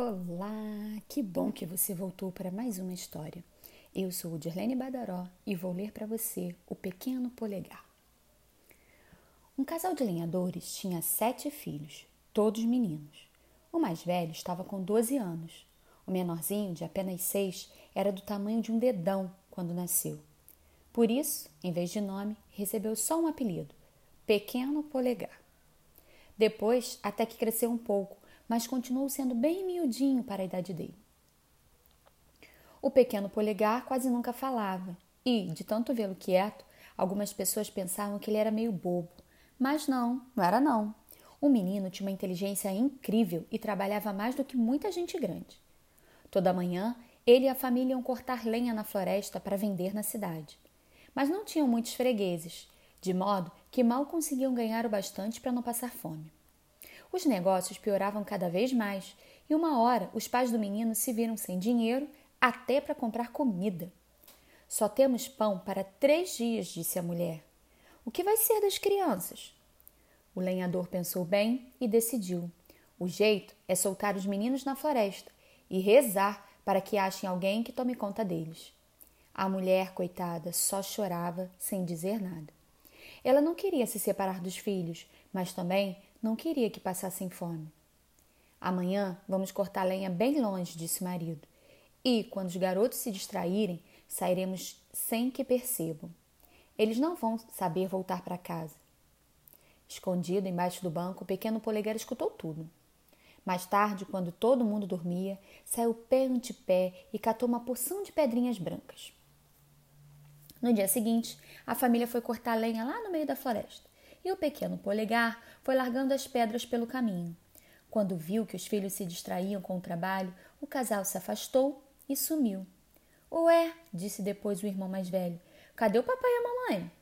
Olá, que bom que você voltou para mais uma história. Eu sou o Dirlene Badaró e vou ler para você O Pequeno Polegar. Um casal de lenhadores tinha sete filhos, todos meninos. O mais velho estava com 12 anos. O menorzinho, de apenas seis, era do tamanho de um dedão quando nasceu. Por isso, em vez de nome, recebeu só um apelido: Pequeno Polegar. Depois, até que cresceu um pouco, mas continuou sendo bem miudinho para a idade dele. O pequeno polegar quase nunca falava e, de tanto vê-lo quieto, algumas pessoas pensavam que ele era meio bobo. Mas não, não era não. O menino tinha uma inteligência incrível e trabalhava mais do que muita gente grande. Toda manhã, ele e a família iam cortar lenha na floresta para vender na cidade. Mas não tinham muitos fregueses, de modo que mal conseguiam ganhar o bastante para não passar fome. Os negócios pioravam cada vez mais e uma hora os pais do menino se viram sem dinheiro até para comprar comida. Só temos pão para três dias, disse a mulher. O que vai ser das crianças? O lenhador pensou bem e decidiu. O jeito é soltar os meninos na floresta e rezar para que achem alguém que tome conta deles. A mulher, coitada, só chorava sem dizer nada. Ela não queria se separar dos filhos, mas também não queria que passassem fome. Amanhã vamos cortar lenha bem longe, disse o marido. E, quando os garotos se distraírem, sairemos sem que percebam. Eles não vão saber voltar para casa. Escondido embaixo do banco, o pequeno polegar escutou tudo. Mais tarde, quando todo mundo dormia, saiu pé ante pé e catou uma porção de pedrinhas brancas. No dia seguinte, a família foi cortar lenha lá no meio da floresta e o pequeno polegar foi largando as pedras pelo caminho. Quando viu que os filhos se distraíam com o trabalho, o casal se afastou e sumiu. Ué, disse depois o irmão mais velho, cadê o papai e a mamãe?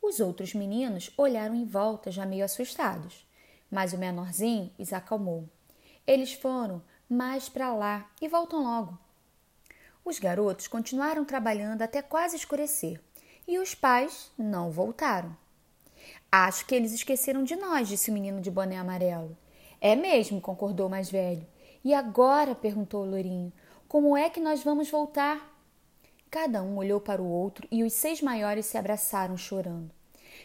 Os outros meninos olharam em volta, já meio assustados, mas o menorzinho os acalmou. Eles foram mais para lá e voltam logo. Os garotos continuaram trabalhando até quase escurecer e os pais não voltaram. Acho que eles esqueceram de nós, disse o menino de boné amarelo. É mesmo, concordou o mais velho. E agora? perguntou o lourinho. Como é que nós vamos voltar? Cada um olhou para o outro e os seis maiores se abraçaram chorando.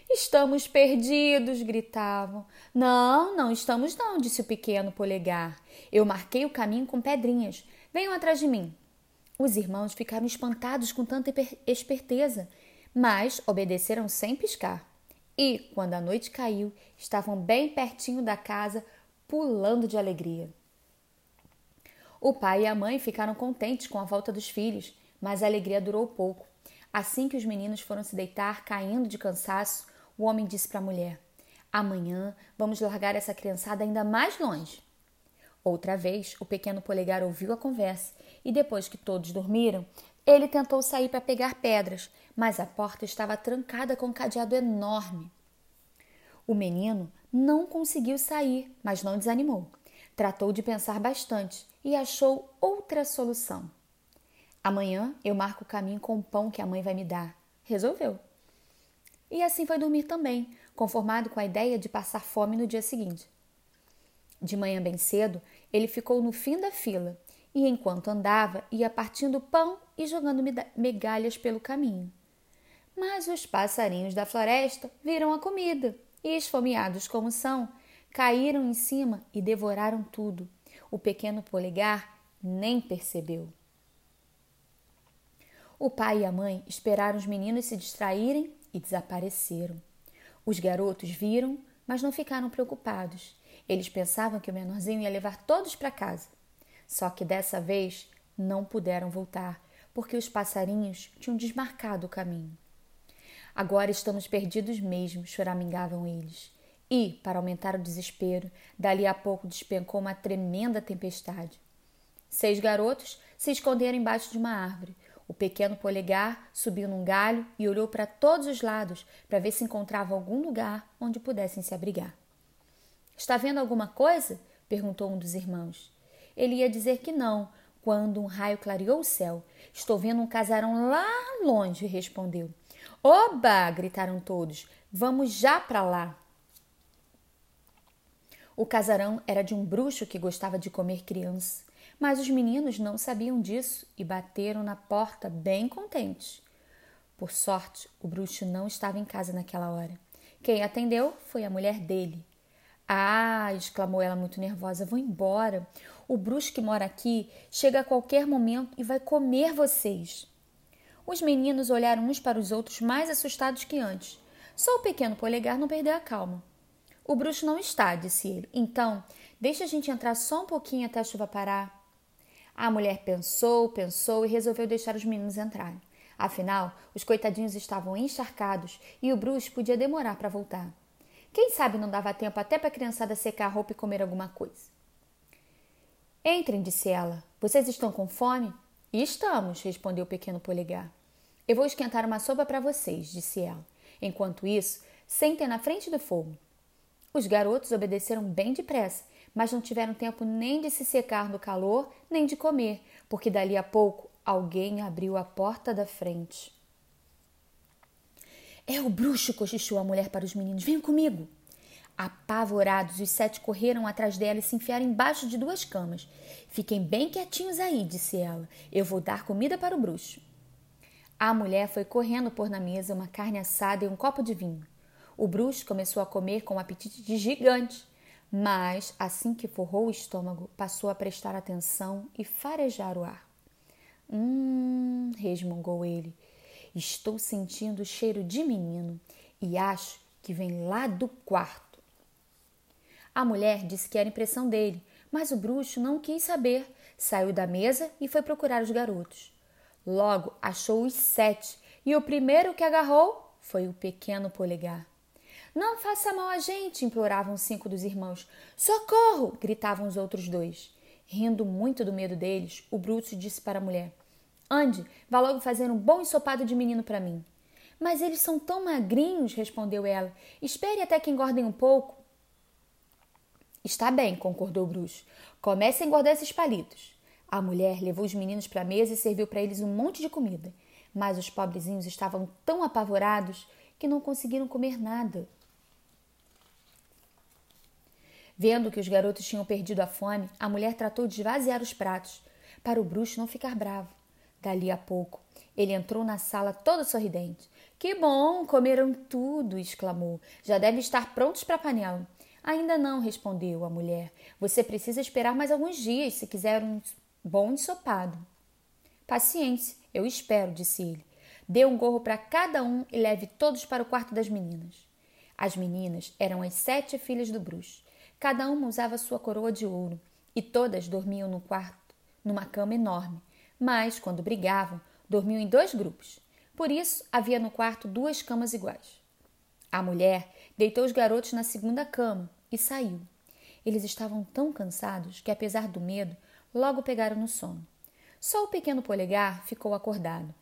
Estamos perdidos, gritavam. Não, não estamos não, disse o pequeno polegar. Eu marquei o caminho com pedrinhas. Venham atrás de mim. Os irmãos ficaram espantados com tanta esperteza, mas obedeceram sem piscar e, quando a noite caiu, estavam bem pertinho da casa, pulando de alegria. O pai e a mãe ficaram contentes com a volta dos filhos, mas a alegria durou pouco. Assim que os meninos foram se deitar, caindo de cansaço, o homem disse para a mulher: Amanhã vamos largar essa criançada ainda mais longe. Outra vez, o pequeno polegar ouviu a conversa e, depois que todos dormiram, ele tentou sair para pegar pedras, mas a porta estava trancada com um cadeado enorme. O menino não conseguiu sair, mas não desanimou. Tratou de pensar bastante e achou outra solução. Amanhã eu marco o caminho com o pão que a mãe vai me dar. Resolveu. E assim foi dormir também, conformado com a ideia de passar fome no dia seguinte. De manhã bem cedo, ele ficou no fim da fila e, enquanto andava, ia partindo pão e jogando migalhas pelo caminho. Mas os passarinhos da floresta viram a comida e, esfomeados como são, caíram em cima e devoraram tudo. O pequeno polegar nem percebeu. O pai e a mãe esperaram os meninos se distraírem e desapareceram. Os garotos viram, mas não ficaram preocupados. Eles pensavam que o menorzinho ia levar todos para casa. Só que dessa vez não puderam voltar, porque os passarinhos tinham desmarcado o caminho. Agora estamos perdidos mesmo, choramingavam eles. E, para aumentar o desespero, dali a pouco despencou uma tremenda tempestade. Seis garotos se esconderam embaixo de uma árvore. O pequeno polegar subiu num galho e olhou para todos os lados para ver se encontrava algum lugar onde pudessem se abrigar. Está vendo alguma coisa? perguntou um dos irmãos. Ele ia dizer que não, quando um raio clareou o céu. Estou vendo um casarão lá longe, respondeu. Oba! gritaram todos. Vamos já para lá. O casarão era de um bruxo que gostava de comer criança, mas os meninos não sabiam disso e bateram na porta bem contentes. Por sorte, o bruxo não estava em casa naquela hora. Quem atendeu foi a mulher dele. Ah! exclamou ela muito nervosa. Vou embora. O bruxo que mora aqui chega a qualquer momento e vai comer vocês. Os meninos olharam uns para os outros mais assustados que antes. Só o pequeno polegar não perdeu a calma. O bruxo não está, disse ele. Então, deixa a gente entrar só um pouquinho até a chuva parar. A mulher pensou, pensou e resolveu deixar os meninos entrarem. Afinal, os coitadinhos estavam encharcados e o bruxo podia demorar para voltar. Quem sabe não dava tempo até para a criançada secar a roupa e comer alguma coisa. Entrem, disse ela. Vocês estão com fome? Estamos, respondeu o pequeno polegar. Eu vou esquentar uma sopa para vocês, disse ela. Enquanto isso, sentem na frente do fogo. Os garotos obedeceram bem depressa, mas não tiveram tempo nem de se secar do calor, nem de comer, porque dali a pouco alguém abriu a porta da frente. É o bruxo, cochichou a mulher para os meninos. Venham comigo. Apavorados, os sete correram atrás dela e se enfiaram embaixo de duas camas. Fiquem bem quietinhos aí, disse ela. Eu vou dar comida para o bruxo. A mulher foi correndo pôr na mesa uma carne assada e um copo de vinho. O bruxo começou a comer com um apetite de gigante, mas assim que forrou o estômago, passou a prestar atenção e farejar o ar. Hum, resmungou ele. Estou sentindo o cheiro de menino e acho que vem lá do quarto. A mulher disse que era impressão dele, mas o bruxo não quis saber. Saiu da mesa e foi procurar os garotos. Logo achou os sete e o primeiro que agarrou foi o pequeno polegar. Não faça mal a gente, imploravam cinco dos irmãos. Socorro! gritavam os outros dois. Rindo muito do medo deles, o bruxo disse para a mulher: Ande, vá logo fazer um bom ensopado de menino para mim. Mas eles são tão magrinhos, respondeu ela. Espere até que engordem um pouco. Está bem, concordou bruxo. Comece a engordar esses palitos. A mulher levou os meninos para a mesa e serviu para eles um monte de comida. Mas os pobrezinhos estavam tão apavorados que não conseguiram comer nada. Vendo que os garotos tinham perdido a fome, a mulher tratou de esvaziar os pratos, para o bruxo não ficar bravo. Dali a pouco, ele entrou na sala todo sorridente. Que bom, comeram tudo! exclamou. Já devem estar prontos para a panela. Ainda não, respondeu a mulher. Você precisa esperar mais alguns dias se quiser um bom ensopado. Paciência, eu espero, disse ele. Dê um gorro para cada um e leve todos para o quarto das meninas. As meninas eram as sete filhas do bruxo. Cada uma usava sua coroa de ouro e todas dormiam no quarto, numa cama enorme mas, quando brigavam, dormiam em dois grupos. Por isso, havia no quarto duas camas iguais. A mulher deitou os garotos na segunda cama e saiu. Eles estavam tão cansados que, apesar do medo, logo pegaram no sono. Só o pequeno polegar ficou acordado.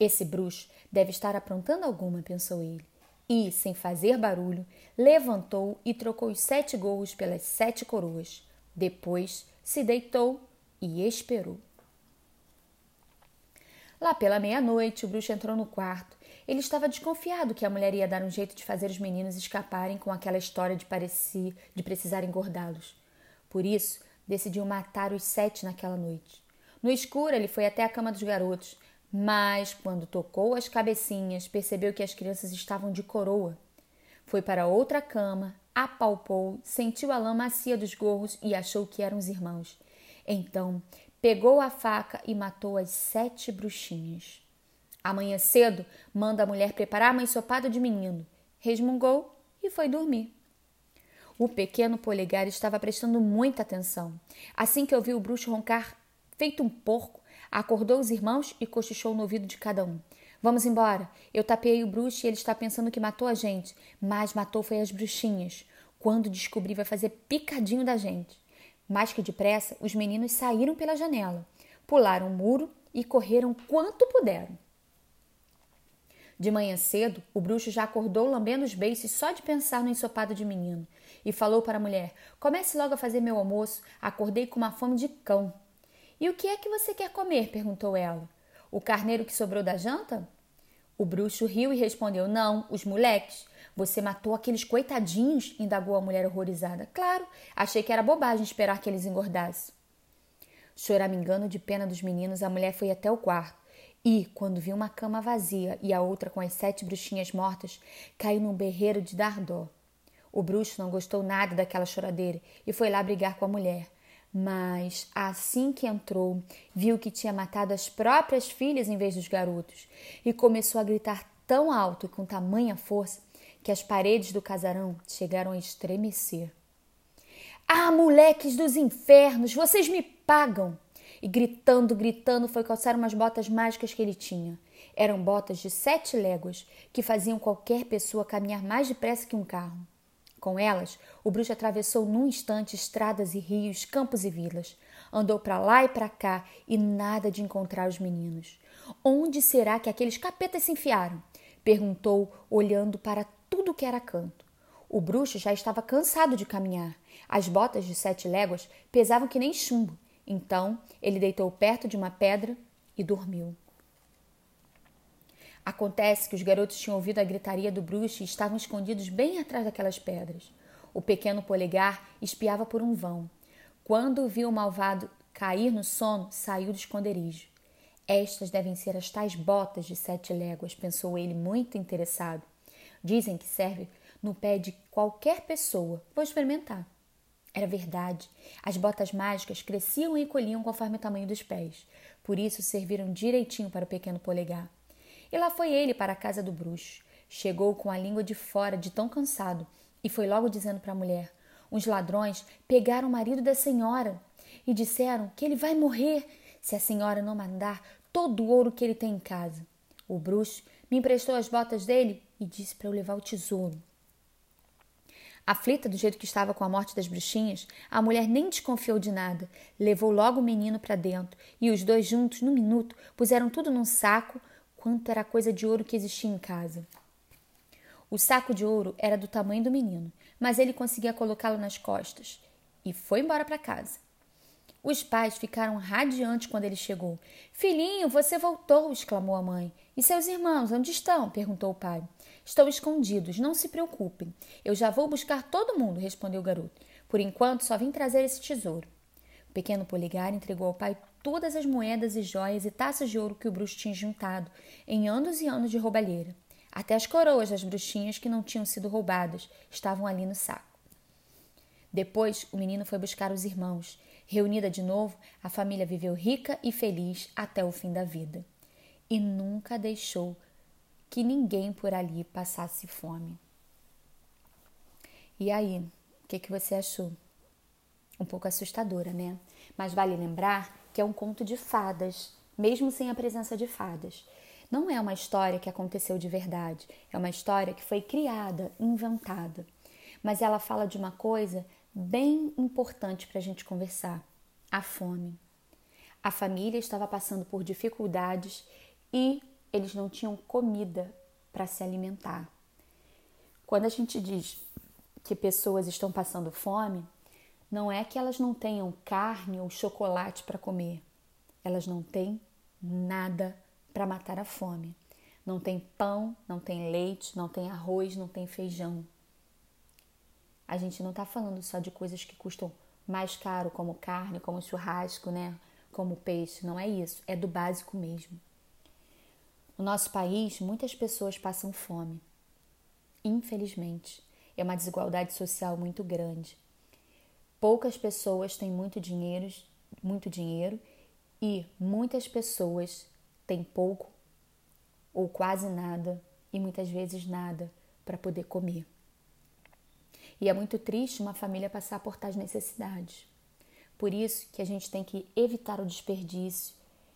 Esse bruxo deve estar aprontando alguma, pensou ele. E, sem fazer barulho, levantou e trocou os sete gorros pelas sete coroas. Depois se deitou e esperou. Lá pela meia-noite, o bruxo entrou no quarto. Ele estava desconfiado que a mulher ia dar um jeito de fazer os meninos escaparem com aquela história de parecer de precisar engordá-los. Por isso, decidiu matar os sete naquela noite. No escuro, ele foi até a cama dos garotos, mas quando tocou as cabecinhas, percebeu que as crianças estavam de coroa. Foi para outra cama, apalpou, sentiu a lã macia dos gorros e achou que eram os irmãos. Então pegou a faca e matou as sete bruxinhas. Amanhã cedo, manda a mulher preparar uma ensopada de menino. Resmungou e foi dormir. O pequeno polegar estava prestando muita atenção. Assim que ouviu o bruxo roncar, feito um porco, acordou os irmãos e cochichou no ouvido de cada um. Vamos embora. Eu tapeei o bruxo e ele está pensando que matou a gente, mas matou foi as bruxinhas. Quando descobrir, vai fazer picadinho da gente. Mais que depressa, os meninos saíram pela janela, pularam o muro e correram quanto puderam. De manhã cedo, o bruxo já acordou lambendo os beiços só de pensar no ensopado de menino e falou para a mulher: Comece logo a fazer meu almoço, acordei com uma fome de cão. E o que é que você quer comer? perguntou ela. O carneiro que sobrou da janta? O bruxo riu e respondeu: Não, os moleques. Você matou aqueles coitadinhos? indagou a mulher horrorizada. Claro, achei que era bobagem esperar que eles engordassem. Choramingando de pena dos meninos, a mulher foi até o quarto e, quando viu uma cama vazia e a outra com as sete bruxinhas mortas, caiu num berreiro de dar dó. O bruxo não gostou nada daquela choradeira e foi lá brigar com a mulher. Mas, assim que entrou, viu que tinha matado as próprias filhas em vez dos garotos e começou a gritar tão alto e com tamanha força que as paredes do casarão chegaram a estremecer. Ah, moleques dos infernos, vocês me pagam! E gritando, gritando, foi calçar umas botas mágicas que ele tinha. Eram botas de sete léguas que faziam qualquer pessoa caminhar mais depressa que um carro. Com elas, o bruxo atravessou num instante estradas e rios, campos e vilas. Andou para lá e para cá e nada de encontrar os meninos. Onde será que aqueles capetas se enfiaram? Perguntou, olhando para tudo que era canto. O bruxo já estava cansado de caminhar. As botas de sete léguas pesavam que nem chumbo. Então ele deitou perto de uma pedra e dormiu. Acontece que os garotos tinham ouvido a gritaria do bruxo e estavam escondidos bem atrás daquelas pedras. O pequeno polegar espiava por um vão. Quando viu o malvado cair no sono, saiu do esconderijo. Estas devem ser as tais botas de sete léguas, pensou ele, muito interessado. Dizem que serve no pé de qualquer pessoa. Vou experimentar. Era verdade. As botas mágicas cresciam e encolhiam conforme o tamanho dos pés. Por isso serviram direitinho para o pequeno polegar. E lá foi ele para a casa do bruxo. Chegou com a língua de fora de tão cansado e foi logo dizendo para a mulher: Os ladrões pegaram o marido da senhora e disseram que ele vai morrer se a senhora não mandar todo o ouro que ele tem em casa. O bruxo me emprestou as botas dele e disse para eu levar o tesouro. Aflita do jeito que estava com a morte das bruxinhas, a mulher nem desconfiou de nada. Levou logo o menino para dentro e os dois juntos, num minuto, puseram tudo num saco, quanto era coisa de ouro que existia em casa. O saco de ouro era do tamanho do menino, mas ele conseguia colocá-lo nas costas e foi embora para casa. Os pais ficaram radiantes quando ele chegou. Filhinho, você voltou! exclamou a mãe. E seus irmãos, onde estão? perguntou o pai. Estão escondidos, não se preocupem. Eu já vou buscar todo mundo, respondeu o garoto. Por enquanto, só vim trazer esse tesouro. O pequeno Poligar entregou ao pai todas as moedas e joias e taças de ouro que o bruxo tinha juntado em anos e anos de roubalheira. Até as coroas das bruxinhas que não tinham sido roubadas estavam ali no saco. Depois, o menino foi buscar os irmãos. Reunida de novo, a família viveu rica e feliz até o fim da vida. E nunca deixou que ninguém por ali passasse fome. E aí, o que, que você achou? Um pouco assustadora, né? Mas vale lembrar que é um conto de fadas, mesmo sem a presença de fadas. Não é uma história que aconteceu de verdade, é uma história que foi criada, inventada. Mas ela fala de uma coisa bem importante para a gente conversar: a fome. A família estava passando por dificuldades e eles não tinham comida para se alimentar. Quando a gente diz que pessoas estão passando fome, não é que elas não tenham carne ou chocolate para comer. Elas não têm nada para matar a fome. Não tem pão, não tem leite, não tem arroz, não tem feijão. A gente não está falando só de coisas que custam mais caro, como carne, como churrasco, né? Como peixe. Não é isso. É do básico mesmo. No nosso país, muitas pessoas passam fome. Infelizmente, é uma desigualdade social muito grande. Poucas pessoas têm muito dinheiro, muito dinheiro e muitas pessoas têm pouco ou quase nada e muitas vezes nada para poder comer. E é muito triste uma família passar por tais necessidades. Por isso que a gente tem que evitar o desperdício,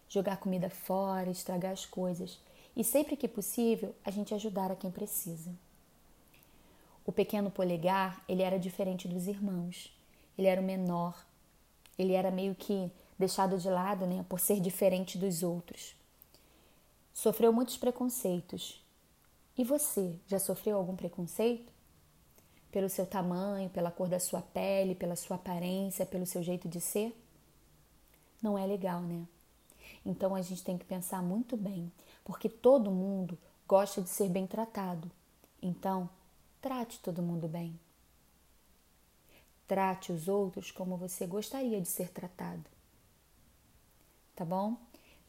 jogar comida fora, estragar as coisas e sempre que possível a gente ajudar a quem precisa. O pequeno polegar, ele era diferente dos irmãos ele era o menor, ele era meio que deixado de lado, né, por ser diferente dos outros. Sofreu muitos preconceitos. E você, já sofreu algum preconceito? Pelo seu tamanho, pela cor da sua pele, pela sua aparência, pelo seu jeito de ser? Não é legal, né? Então a gente tem que pensar muito bem, porque todo mundo gosta de ser bem tratado. Então, Trate todo mundo bem. Trate os outros como você gostaria de ser tratado. Tá bom?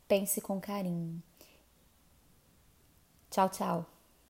Pense com carinho. Tchau, tchau.